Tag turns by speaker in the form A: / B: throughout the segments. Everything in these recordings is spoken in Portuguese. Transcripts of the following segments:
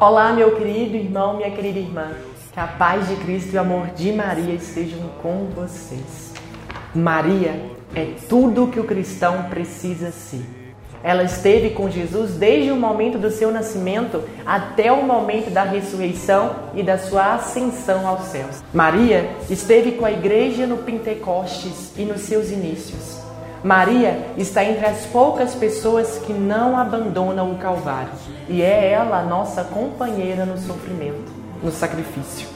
A: Olá, meu querido irmão, minha querida irmã. Que a paz de Cristo e o amor de Maria estejam com vocês. Maria é tudo o que o cristão precisa ser. Ela esteve com Jesus desde o momento do seu nascimento até o momento da ressurreição e da sua ascensão aos céus. Maria esteve com a igreja no Pentecostes e nos seus inícios. Maria está entre as poucas pessoas que não abandonam o Calvário e é ela a nossa companheira no sofrimento, no sacrifício.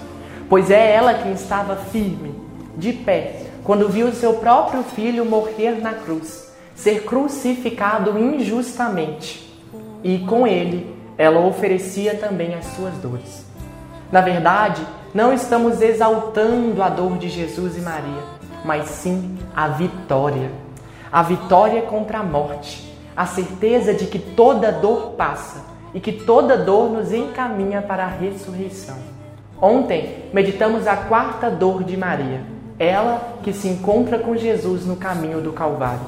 A: Pois é ela quem estava firme, de pé, quando viu seu próprio filho morrer na cruz ser crucificado injustamente. E com ele, ela oferecia também as suas dores. Na verdade, não estamos exaltando a dor de Jesus e Maria, mas sim a vitória. A vitória contra a morte, a certeza de que toda dor passa e que toda dor nos encaminha para a ressurreição. Ontem meditamos a quarta dor de Maria, ela que se encontra com Jesus no caminho do Calvário.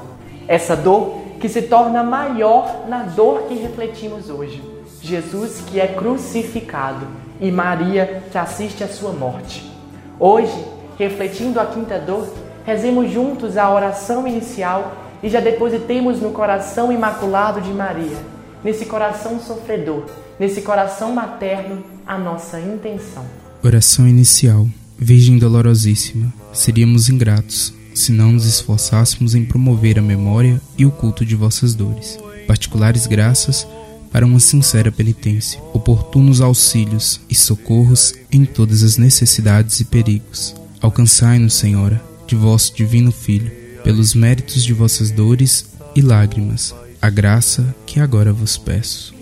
A: Essa dor que se torna maior na dor que refletimos hoje. Jesus que é crucificado e Maria que assiste à sua morte. Hoje, refletindo a quinta dor, rezemos juntos a oração inicial e já depositemos no coração imaculado de Maria, nesse coração sofredor, nesse coração materno, a nossa intenção.
B: Oração inicial. Virgem dolorosíssima, seríamos ingratos se não nos esforçássemos em promover a memória e o culto de vossas dores. Particulares graças para uma sincera penitência, oportunos auxílios e socorros em todas as necessidades e perigos. Alcançai-nos, Senhora, de vosso divino Filho, pelos méritos de vossas dores e lágrimas, a graça que agora vos peço.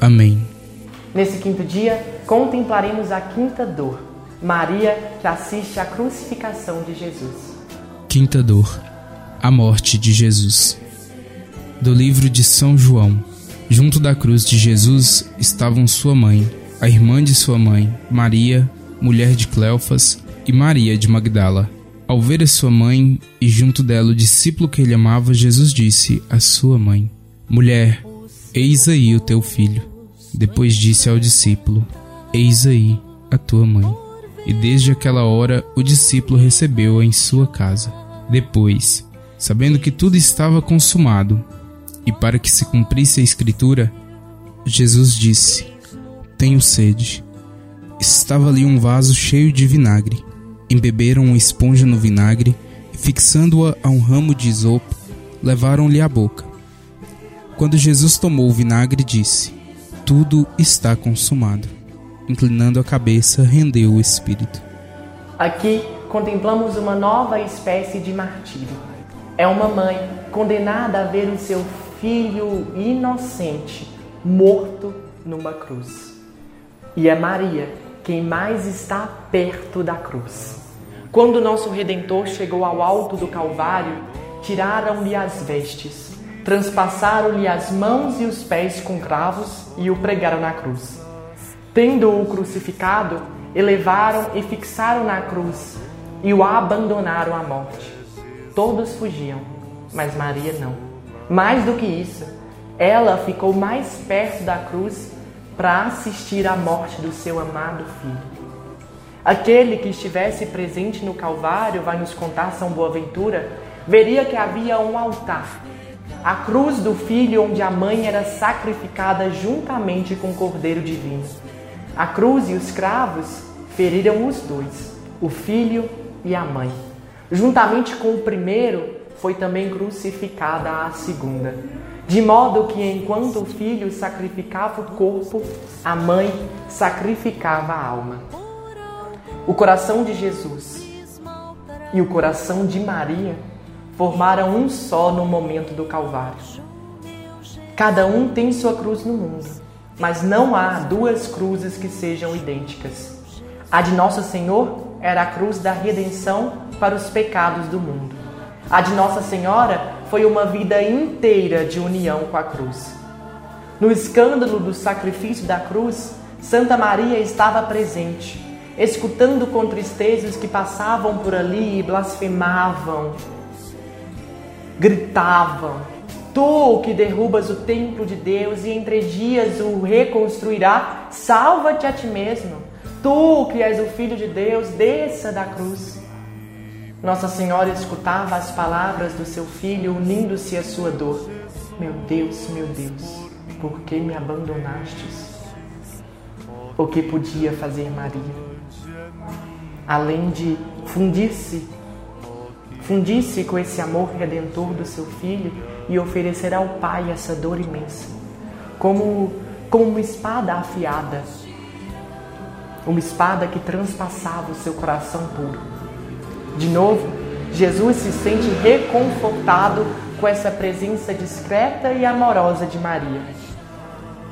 B: Amém.
A: Nesse quinto dia, contemplaremos a quinta dor, Maria que assiste à crucificação de Jesus.
B: Quinta dor, a morte de Jesus. Do livro de São João. Junto da cruz de Jesus estavam sua mãe, a irmã de sua mãe, Maria, mulher de Cleofas, e Maria de Magdala. Ao ver a sua mãe e junto dela o discípulo que ele amava, Jesus disse à sua mãe: Mulher, eis aí o teu filho. Depois disse ao discípulo: Eis aí a tua mãe. E desde aquela hora o discípulo recebeu-a em sua casa. Depois, sabendo que tudo estava consumado, e para que se cumprisse a Escritura, Jesus disse: Tenho sede. Estava ali um vaso cheio de vinagre. Embeberam uma esponja no vinagre e, fixando-a a um ramo de isopo, levaram-lhe à boca. Quando Jesus tomou o vinagre, disse: Tudo está consumado. Inclinando a cabeça, rendeu o espírito.
A: Aqui contemplamos uma nova espécie de martírio. É uma mãe condenada a ver o seu filho inocente morto numa cruz. E é Maria quem mais está perto da cruz. Quando nosso Redentor chegou ao alto do Calvário, tiraram-lhe as vestes, transpassaram-lhe as mãos e os pés com cravos e o pregaram na cruz. Tendo-o crucificado, elevaram e fixaram na cruz e o abandonaram à morte. Todos fugiam, mas Maria não. Mais do que isso, ela ficou mais perto da cruz para assistir à morte do seu amado filho. Aquele que estivesse presente no Calvário, vai nos contar São Boaventura, veria que havia um altar, a cruz do filho onde a mãe era sacrificada juntamente com o Cordeiro Divino. A cruz e os cravos feriram os dois, o filho e a mãe. Juntamente com o primeiro, foi também crucificada a segunda. De modo que enquanto o filho sacrificava o corpo, a mãe sacrificava a alma. O coração de Jesus e o coração de Maria formaram um só no momento do Calvário. Cada um tem sua cruz no mundo, mas não há duas cruzes que sejam idênticas. A de Nosso Senhor era a cruz da redenção para os pecados do mundo. A de Nossa Senhora foi uma vida inteira de união com a cruz. No escândalo do sacrifício da cruz, Santa Maria estava presente, escutando com tristeza os que passavam por ali e blasfemavam, gritavam, Tu que derrubas o templo de Deus e em três dias o reconstruirá, salva-te a ti mesmo. Tu que és o Filho de Deus, desça da cruz. Nossa Senhora escutava as palavras do seu filho, unindo-se à sua dor. Meu Deus, meu Deus, por que me abandonastes? O que podia fazer Maria? Além de fundir-se, fundir-se com esse amor redentor do seu filho e oferecer ao Pai essa dor imensa, como, como uma espada afiada, uma espada que transpassava o seu coração puro. De novo, Jesus se sente reconfortado com essa presença discreta e amorosa de Maria.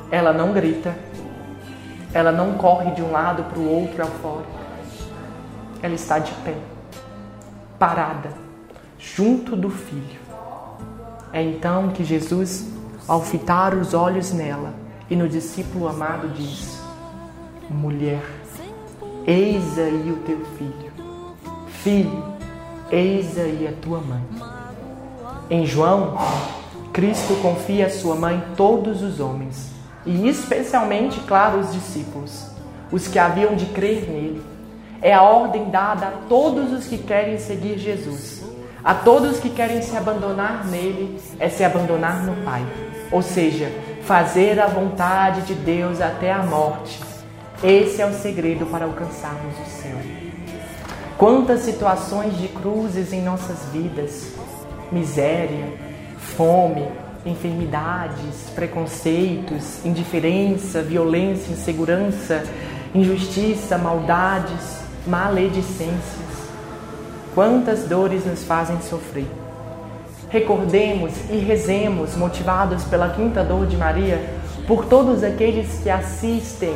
A: Ela não grita, ela não corre de um lado para o outro fora. Ela está de pé, parada, junto do filho. É então que Jesus, ao fitar os olhos nela e no discípulo amado, diz: Mulher, eis aí o teu filho. Filho, eis aí a tua mãe. Em João, Cristo confia a sua mãe todos os homens, e especialmente, claro, os discípulos, os que haviam de crer nele. É a ordem dada a todos os que querem seguir Jesus. A todos que querem se abandonar nele, é se abandonar no Pai. Ou seja, fazer a vontade de Deus até a morte. Esse é o segredo para alcançarmos o céu. Quantas situações de cruzes em nossas vidas, miséria, fome, enfermidades, preconceitos, indiferença, violência, insegurança, injustiça, maldades, maledicências. Quantas dores nos fazem sofrer. Recordemos e rezemos, motivados pela quinta dor de Maria, por todos aqueles que assistem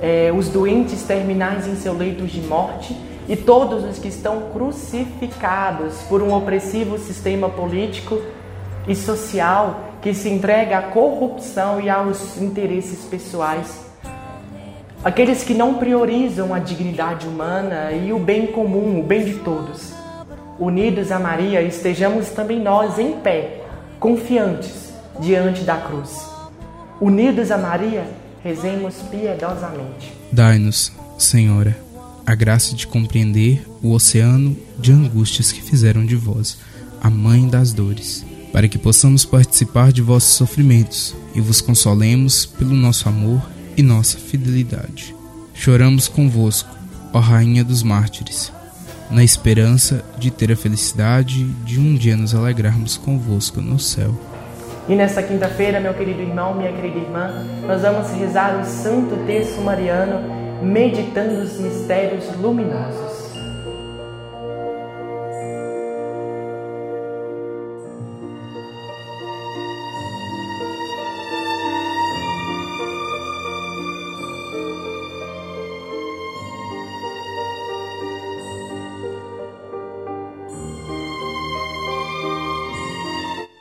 A: eh, os doentes terminais em seu leito de morte e todos os que estão crucificados por um opressivo sistema político e social que se entrega à corrupção e aos interesses pessoais. Aqueles que não priorizam a dignidade humana e o bem comum, o bem de todos. Unidos a Maria, estejamos também nós em pé, confiantes diante da cruz. Unidos a Maria, rezemos piedosamente.
B: Dai-nos, Senhora, a graça de compreender o oceano de angústias que fizeram de vós a mãe das dores, para que possamos participar de vossos sofrimentos e vos consolemos pelo nosso amor e nossa fidelidade. Choramos convosco, ó Rainha dos Mártires, na esperança de ter a felicidade de um dia nos alegrarmos convosco no céu.
A: E nesta quinta-feira, meu querido irmão, minha querida irmã, nós vamos rezar o Santo Terço Mariano, meditando os mistérios luminosos.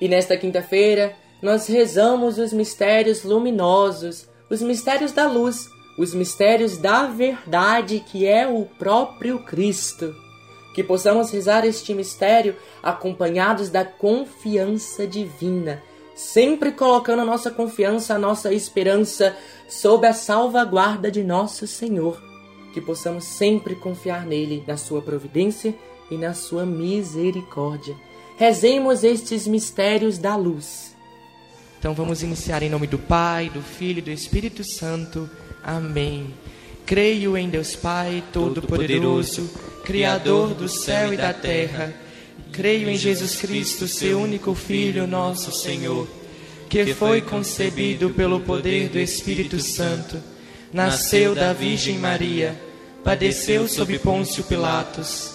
A: E nesta quinta-feira, nós rezamos os mistérios luminosos, os mistérios da luz, os mistérios da verdade que é o próprio Cristo. Que possamos rezar este mistério acompanhados da confiança divina, sempre colocando a nossa confiança, a nossa esperança sob a salvaguarda de nosso Senhor. Que possamos sempre confiar nele, na sua providência e na sua misericórdia. Rezemos estes mistérios da luz. Então vamos iniciar em nome do Pai, do Filho e do Espírito Santo. Amém. Creio em Deus Pai Todo-Poderoso, Criador do céu e da terra. Creio em Jesus Cristo, seu único Filho, nosso Senhor, que foi concebido pelo poder do Espírito Santo, nasceu da Virgem Maria, padeceu sob Pôncio Pilatos,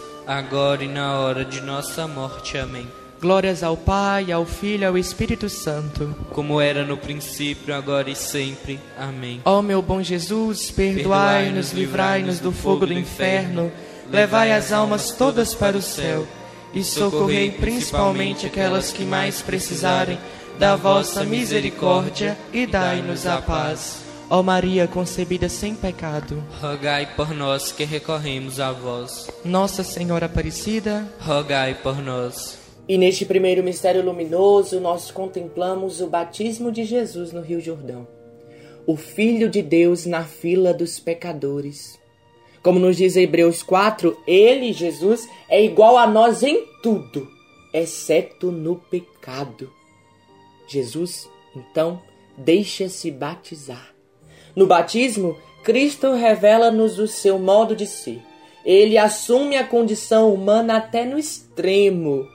C: agora e na hora de nossa morte. Amém.
D: Glórias ao Pai, ao Filho e ao Espírito Santo.
C: Como era no princípio, agora e sempre. Amém.
D: Ó meu bom Jesus, perdoai-nos, livrai-nos do fogo do inferno, levai as almas todas para o céu e socorrei principalmente aquelas que mais precisarem da vossa misericórdia e dai-nos a paz. Ó Maria concebida sem pecado,
C: rogai por nós que recorremos a vós.
D: Nossa Senhora Aparecida,
C: rogai por nós.
D: E neste primeiro mistério luminoso, nós contemplamos o batismo de Jesus no Rio Jordão. O Filho de Deus na fila dos pecadores. Como nos diz Hebreus 4, ele, Jesus, é igual a nós em tudo, exceto no pecado. Jesus, então, deixa-se batizar. No batismo, Cristo revela-nos o seu modo de ser. Ele assume a condição humana até no extremo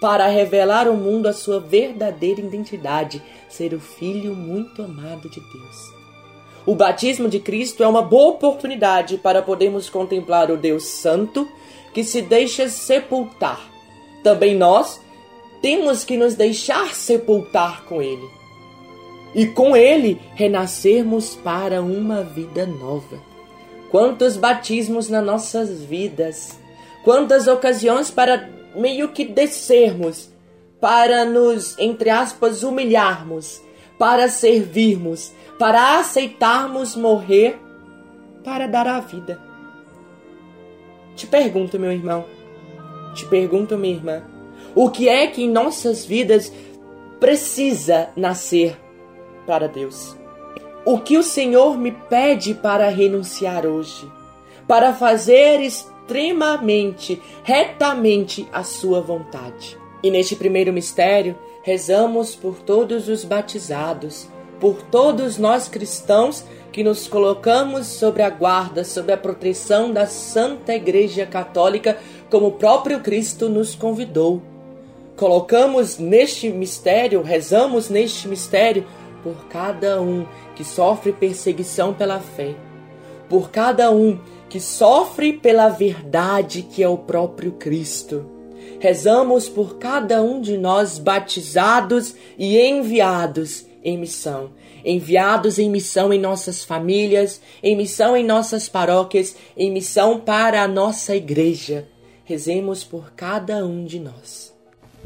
D: para revelar ao mundo a sua verdadeira identidade, ser o Filho muito amado de Deus. O batismo de Cristo é uma boa oportunidade para podermos contemplar o Deus Santo que se deixa sepultar. Também nós temos que nos deixar sepultar com Ele. E com Ele renascermos para uma vida nova. Quantos batismos nas nossas vidas, quantas ocasiões para meio que descermos para nos, entre aspas, humilharmos, para servirmos, para aceitarmos morrer, para dar a vida. Te pergunto, meu irmão, te pergunto, minha irmã, o que é que em nossas vidas precisa nascer para Deus? O que o Senhor me pede para renunciar hoje? Para fazer extremamente, retamente a sua vontade. E neste primeiro mistério, rezamos por todos os batizados, por todos nós cristãos que nos colocamos sobre a guarda, sob a proteção da Santa Igreja Católica, como o próprio Cristo nos convidou. Colocamos neste mistério, rezamos neste mistério por cada um que sofre perseguição pela fé, por cada um que sofre pela verdade que é o próprio Cristo. Rezamos por cada um de nós batizados e enviados em missão. Enviados em missão em nossas famílias, em missão em nossas paróquias, em missão para a nossa igreja. Rezemos por cada um de nós.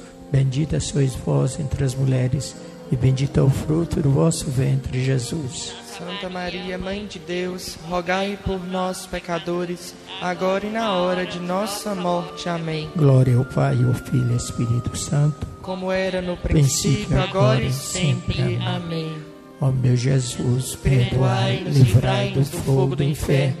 E: Bendita sois vós entre as mulheres, e bendito é o fruto do vosso ventre, Jesus.
D: Santa Maria, Mãe de Deus, rogai por nós, pecadores, agora e na hora de nossa morte. Amém.
E: Glória ao Pai, ao Filho e ao Espírito Santo,
D: Como era no princípio, agora e sempre. Amém.
E: Ó meu Jesus, perdoai, livrai do fogo do inferno,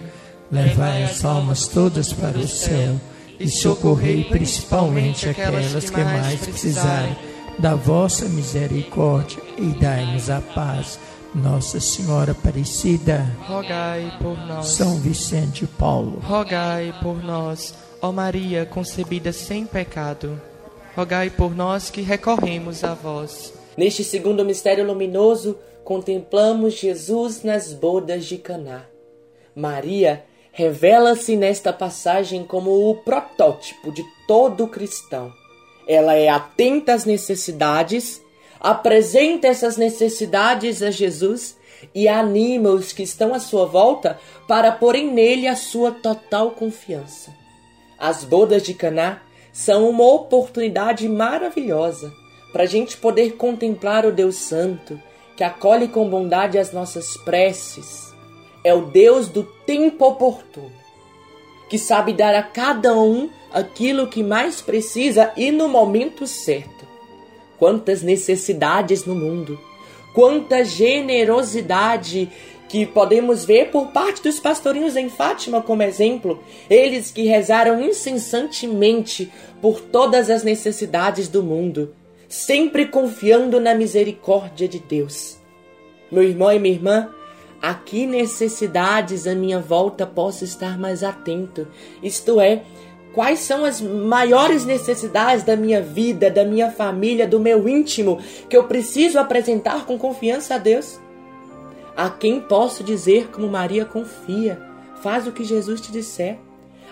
E: levai as almas todas para o céu e socorrei principalmente aquelas que mais precisarem da vossa misericórdia e dai-nos a paz. Nossa Senhora Aparecida,
D: Rogai por nós.
E: São Vicente Paulo,
D: Rogai por nós, ó Maria concebida sem pecado. Rogai por nós que recorremos a vós.
A: Neste segundo mistério luminoso, contemplamos Jesus nas bodas de Caná. Maria revela-se nesta passagem como o protótipo de todo cristão. Ela é atenta às necessidades, apresenta essas necessidades a Jesus e anima os que estão à sua volta para porem nele a sua total confiança. As bodas de Caná são uma oportunidade maravilhosa para a gente poder contemplar o Deus Santo que acolhe com bondade as nossas preces. É o Deus do tempo oportuno, que sabe dar a cada um aquilo que mais precisa e no momento certo. Quantas necessidades no mundo, quanta generosidade que podemos ver por parte dos pastorinhos em Fátima como exemplo, eles que rezaram incessantemente por todas as necessidades do mundo, sempre confiando na misericórdia de Deus. Meu irmão e minha irmã, a que necessidades à minha volta posso estar mais atento? Isto é, quais são as maiores necessidades da minha vida, da minha família, do meu íntimo, que eu preciso apresentar com confiança a Deus? A quem posso dizer como Maria confia? Faz o que Jesus te disser.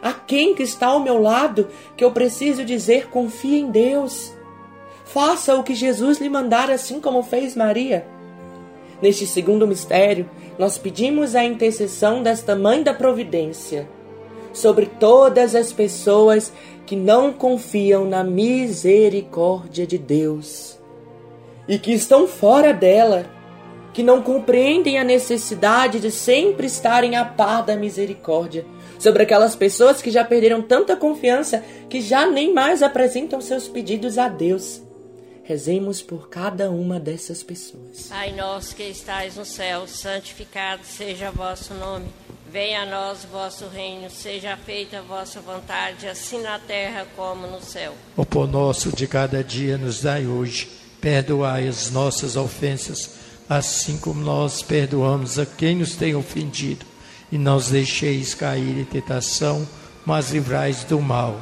A: A quem que está ao meu lado que eu preciso dizer confia em Deus? Faça o que Jesus lhe mandar, assim como fez Maria. Neste segundo mistério, nós pedimos a intercessão desta Mãe da Providência sobre todas as pessoas que não confiam na misericórdia de Deus e que estão fora dela, que não compreendem a necessidade de sempre estarem a par da misericórdia, sobre aquelas pessoas que já perderam tanta confiança que já nem mais apresentam seus pedidos a Deus. Rezemos por cada uma dessas pessoas.
F: Pai nosso que estais no céu, santificado seja vosso nome. Venha a nós o vosso reino, seja feita a vossa vontade, assim na terra como no céu.
E: O pão nosso de cada dia nos dai hoje. Perdoai as nossas ofensas, assim como nós perdoamos a quem nos tem ofendido. E não os deixeis cair em tentação, mas livrais do mal.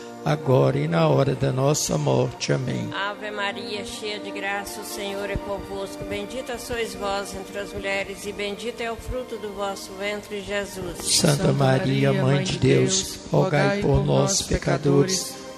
E: agora e na hora da nossa morte. Amém.
F: Ave Maria, cheia de graça, o Senhor é convosco. Bendita sois vós entre as mulheres, e bendito é o fruto do vosso ventre, Jesus.
E: Santa Maria, Mãe de Deus, rogai por nós, pecadores,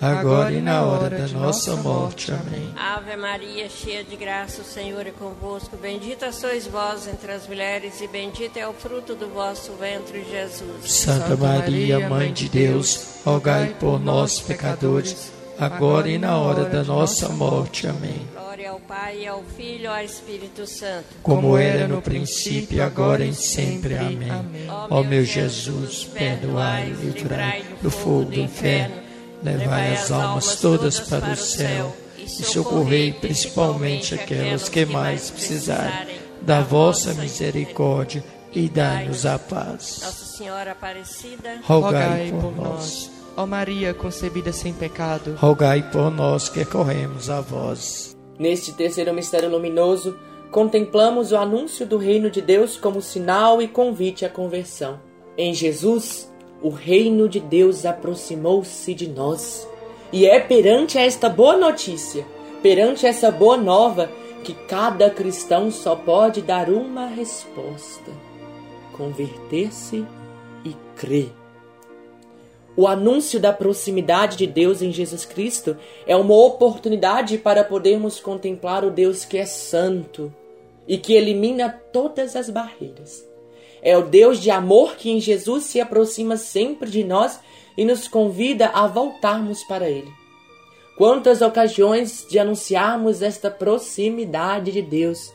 E: agora e na hora da nossa morte. Amém.
F: Ave Maria, cheia de graça, o Senhor é convosco. Bendita sois vós entre as mulheres, e bendito é o fruto do vosso ventre, Jesus.
E: Santa Maria, Mãe de Deus, rogai por nós, pecadores, agora e na hora da nossa morte. Amém.
F: Glória ao Pai, ao Filho e ao Espírito Santo.
E: Como era no princípio, agora e sempre. Amém. Ó meu Jesus, perdoai e livrai do fogo do inferno, levai as almas todas para o céu e socorrei principalmente aquelas que mais precisarem da vossa misericórdia e dai-nos a paz.
F: Nossa Senhora Aparecida,
E: Rogai por nós.
D: Ó Maria concebida sem pecado,
E: Rogai por nós que corremos a vós.
A: Neste terceiro mistério luminoso, contemplamos o anúncio do reino de Deus como sinal e convite à conversão. Em Jesus, o reino de Deus aproximou-se de nós. E é perante esta boa notícia, perante essa boa nova, que cada cristão só pode dar uma resposta: converter-se e crer. O anúncio da proximidade de Deus em Jesus Cristo é uma oportunidade para podermos contemplar o Deus que é santo e que elimina todas as barreiras. É o Deus de amor que em Jesus se aproxima sempre de nós e nos convida a voltarmos para Ele. Quantas ocasiões de anunciarmos esta proximidade de Deus!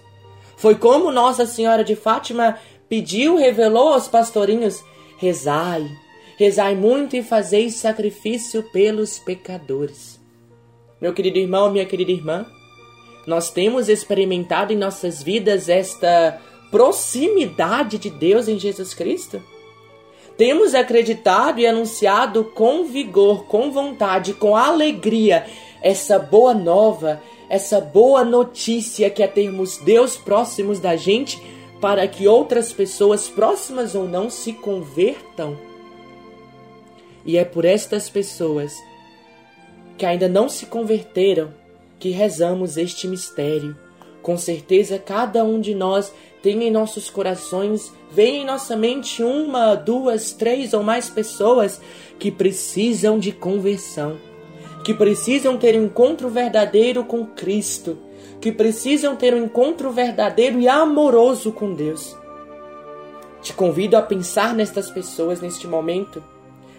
A: Foi como Nossa Senhora de Fátima pediu, revelou aos pastorinhos: rezai, rezai muito e fazei sacrifício pelos pecadores. Meu querido irmão, minha querida irmã, nós temos experimentado em nossas vidas esta proximidade de Deus em Jesus Cristo? Temos acreditado e anunciado com vigor, com vontade, com alegria essa boa nova, essa boa notícia que é termos Deus próximos da gente para que outras pessoas, próximas ou não, se convertam. E é por estas pessoas que ainda não se converteram que rezamos este mistério, Com certeza, cada um de nós tem em nossos corações, vem em nossa mente uma, duas, três ou mais pessoas que precisam de conversão, que precisam ter um encontro verdadeiro com Cristo, que precisam ter um encontro verdadeiro e amoroso com Deus. Te convido a pensar nestas pessoas neste momento,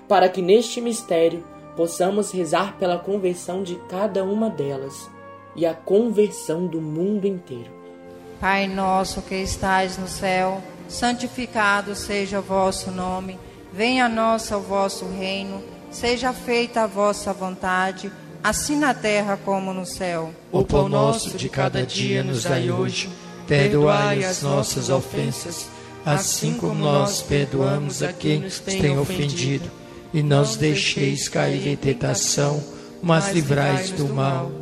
A: para que neste mistério possamos rezar pela conversão de cada uma delas e a conversão do mundo inteiro.
G: Pai nosso que estais no céu, santificado seja o vosso nome, venha a nós o vosso reino, seja feita a vossa vontade, assim na terra como no céu.
E: O pão nosso de cada dia nos dai hoje, perdoai as nossas ofensas, assim como nós perdoamos a quem nos tem ofendido, e não os deixeis cair em tentação, mas livrai-nos do mal.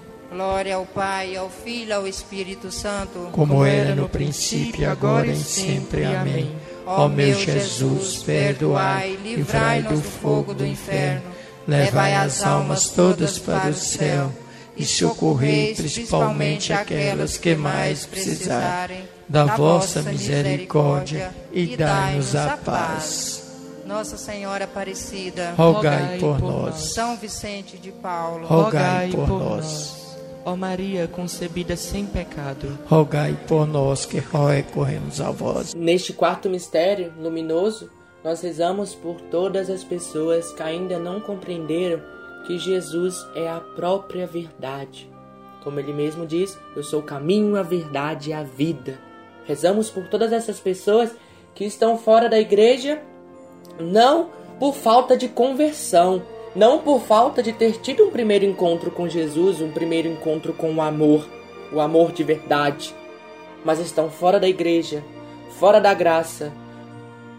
G: Glória ao Pai, ao Filho e ao Espírito Santo,
E: como era no princípio, agora e sempre. Amém. Ó meu Jesus, perdoai, livrai-nos do fogo do inferno, levai as almas todas para o céu e socorrei principalmente aquelas que mais precisarem da vossa misericórdia e dai-nos a paz.
G: Nossa Senhora Aparecida,
E: rogai por nós.
G: São Vicente de Paulo,
E: rogai por nós.
D: Ó Maria concebida sem pecado,
E: rogai por nós que recorremos a vós.
A: Neste quarto mistério luminoso, nós rezamos por todas as pessoas que ainda não compreenderam que Jesus é a própria verdade. Como ele mesmo diz, eu sou o caminho, a verdade e a vida. Rezamos por todas essas pessoas que estão fora da igreja, não por falta de conversão, não por falta de ter tido um primeiro encontro com Jesus, um primeiro encontro com o amor, o amor de verdade, mas estão fora da igreja, fora da graça,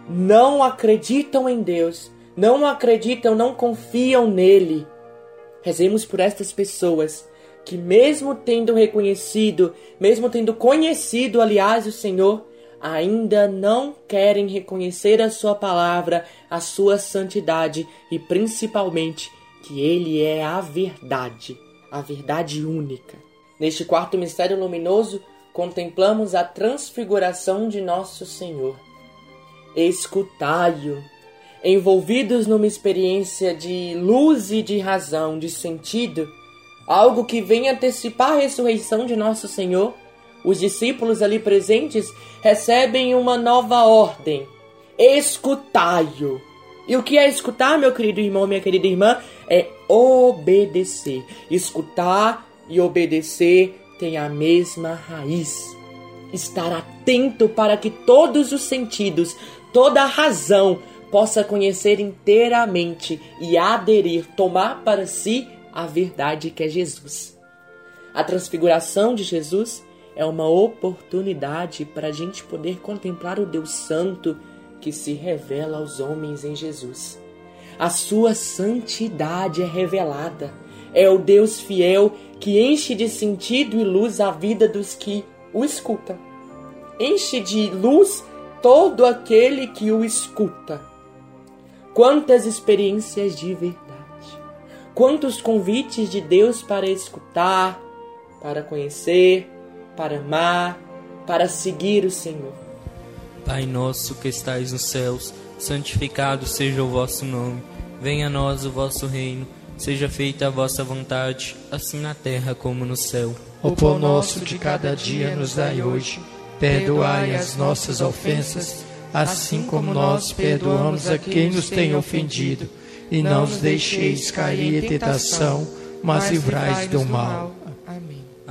A: não acreditam em Deus, não acreditam, não confiam nele. Rezemos por estas pessoas que, mesmo tendo reconhecido, mesmo tendo conhecido, aliás, o Senhor, ainda não querem reconhecer a Sua palavra, a Sua santidade e principalmente que Ele é a verdade, a verdade única. Neste quarto mistério luminoso, contemplamos a transfiguração de Nosso Senhor. Escutai-o, envolvidos numa experiência de luz e de razão, de sentido, algo que vem antecipar a ressurreição de Nosso Senhor, os discípulos ali presentes recebem uma nova ordem: escutai-o. E o que é escutar, meu querido irmão, minha querida irmã? É obedecer. Escutar e obedecer têm a mesma raiz. Estar atento para que todos os sentidos, toda a razão possa conhecer inteiramente e aderir, tomar para si a verdade que é Jesus. A transfiguração de Jesus é uma oportunidade para a gente poder contemplar o Deus Santo que se revela aos homens em Jesus. A sua santidade é revelada. É o Deus fiel que enche de sentido e luz a vida dos que o escutam. Enche de luz todo aquele que o escuta. Quantas experiências de verdade! Quantos convites de Deus para escutar, para conhecer, para amar, para seguir o Senhor.
C: Pai nosso que estais nos céus, santificado seja o vosso nome. Venha a nós o vosso reino. Seja feita a vossa vontade, assim na terra como no céu.
E: O pão nosso de cada dia nos dai hoje. Perdoai as nossas ofensas, assim como nós perdoamos a quem nos tem ofendido. E não nos deixeis cair em tentação, mas livrai do mal.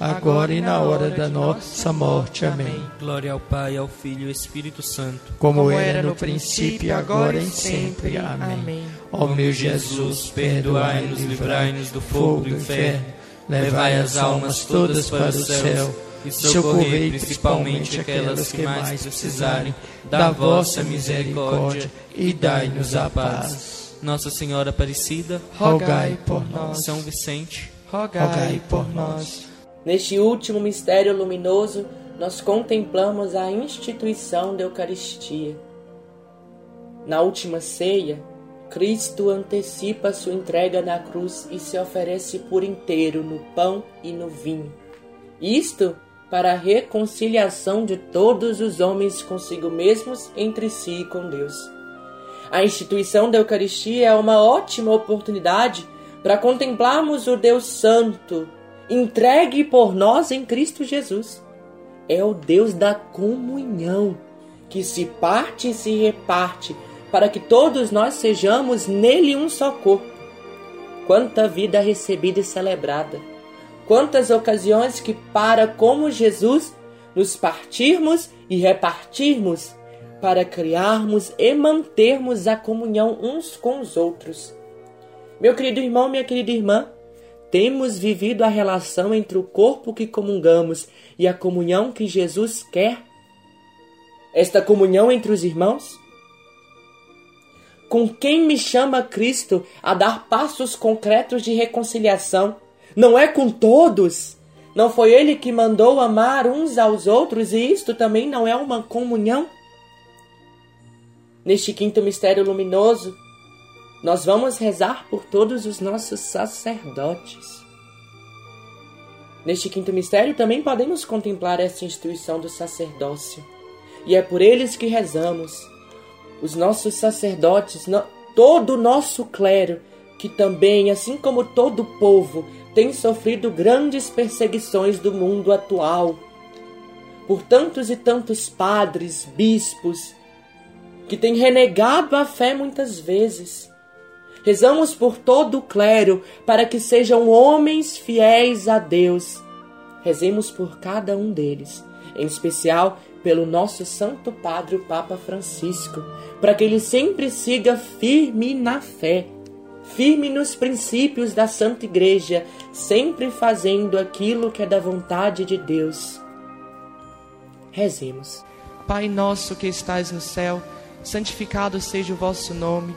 E: agora e na hora da nossa morte. Amém.
C: Glória ao Pai, ao Filho e ao Espírito Santo.
E: Como era no princípio, agora e sempre. Amém. Ó meu Jesus, perdoai-nos, livrai-nos do fogo do inferno, levai as almas todas para o céu e socorrei principalmente aquelas que mais precisarem da vossa misericórdia e dai-nos a paz.
C: Nossa Senhora Aparecida,
E: rogai por nós.
C: São Vicente,
E: rogai por nós.
A: Neste último mistério luminoso, nós contemplamos a instituição da Eucaristia. Na última ceia, Cristo antecipa sua entrega na cruz e se oferece por inteiro no pão e no vinho. Isto para a reconciliação de todos os homens consigo mesmos, entre si e com Deus. A instituição da Eucaristia é uma ótima oportunidade para contemplarmos o Deus Santo, entregue por nós em Cristo Jesus. É o Deus da comunhão, que se parte e se reparte para que todos nós sejamos nele um só corpo. Quanta vida recebida e celebrada! Quantas ocasiões que, para como Jesus, nos partirmos e repartirmos para criarmos e mantermos a comunhão uns com os outros. Meu querido irmão, minha querida irmã, temos vivido a relação entre o corpo que comungamos e a comunhão que Jesus quer? Esta comunhão entre os irmãos? com quem me chama Cristo a dar passos concretos de reconciliação. Não é com todos. Não foi Ele que mandou amar uns aos outros, e isto também não é uma comunhão? Neste quinto mistério luminoso, nós vamos rezar por todos os nossos sacerdotes. Neste quinto mistério também podemos contemplar essa instituição do sacerdócio, e é por eles que rezamos os nossos sacerdotes, todo o nosso clero, que também, assim como todo o povo, tem sofrido grandes perseguições do mundo atual, por tantos e tantos padres, bispos, que têm renegado a fé muitas vezes. Rezamos por todo o clero para que sejam homens fiéis a Deus. Rezemos por cada um deles, em especial pelo nosso Santo Padre, o Papa Francisco, para que ele sempre siga firme na fé, firme nos princípios da Santa Igreja, sempre fazendo aquilo que é da vontade de Deus. Rezemos.
D: Pai nosso que estais no céu, santificado seja o vosso nome,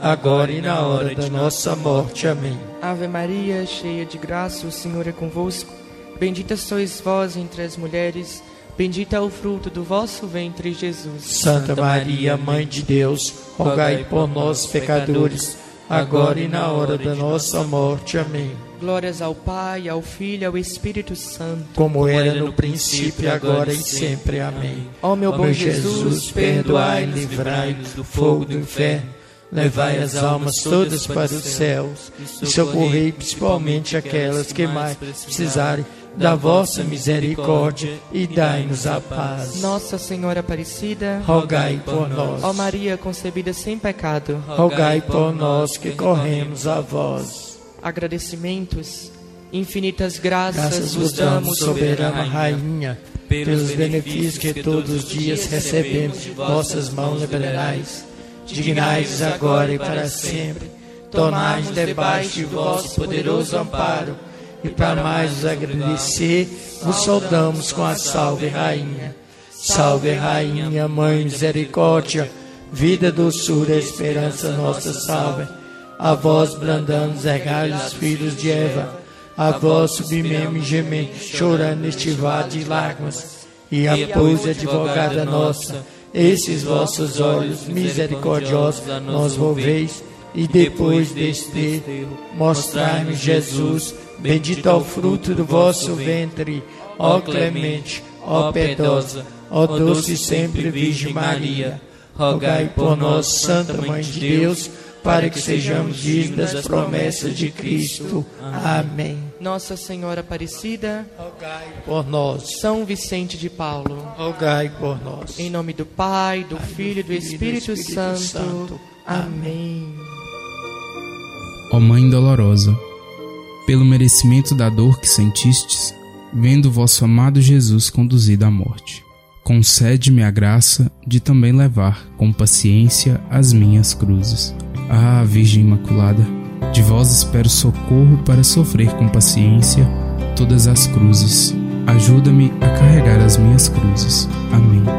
E: agora e na hora da nossa morte. Amém.
D: Ave Maria, cheia de graça, o Senhor é convosco. Bendita sois vós entre as mulheres, bendito é o fruto do vosso ventre, Jesus.
E: Santa Maria, Mãe de Deus, rogai por nós, pecadores, agora e na hora da nossa morte. Amém.
D: Glórias ao Pai, ao Filho e ao Espírito Santo.
E: Como era no princípio, agora e sempre. Amém.
D: Ó meu bom Jesus,
E: perdoai, livrai-nos do fogo do inferno, levai as almas todas para os céus e socorrei principalmente aquelas que mais precisarem da vossa misericórdia e dai-nos a paz.
D: Nossa Senhora Aparecida,
E: Rogai por nós.
D: ó Maria concebida sem pecado,
E: Rogai por nós que corremos a vós.
D: agradecimentos, infinitas graças,
E: Graças
D: vos
E: vos damos,
D: damos,
E: soberana Rainha, pelos benefícios que todos os dias recebemos de vossas mãos liberais. Dignai-vos agora e para sempre, tornai-nos debaixo de vosso poderoso amparo, e para mais vos agradecer, vos saudamos com a salve Rainha. Salve Rainha, Mãe Misericórdia, vida, doçura, esperança nossa salve. A vós brandamos, ergai os filhos de Eva, a vós subimemos e gememos, chorando neste vale de lágrimas. E a pois advogada nossa, esses vossos olhos misericordiosos nos volveis, e depois deste desterro, mostrai-me Jesus, bendito é o fruto do vosso ventre, ó clemente, ó piedosa, ó doce sempre Virgem Maria. Rogai por nós, Santa Mãe de Deus, para que sejamos dignos das promessas de Cristo. Amém.
D: Nossa Senhora Aparecida,
E: Rogai por nós.
D: São Vicente de Paulo.
E: Rogai por nós.
D: Em nome do Pai, do Filho e do
E: Filho e do
D: Espírito,
E: Espírito
D: Santo.
E: Santo.
D: Amém.
B: Ó Mãe dolorosa, pelo merecimento da dor que sentistes, vendo vosso amado Jesus conduzido à morte, concede-me a graça de também levar com paciência as minhas cruzes. Ah, Virgem Imaculada, de vós espero socorro para sofrer com paciência todas as cruzes. Ajuda-me a carregar as minhas cruzes. Amém.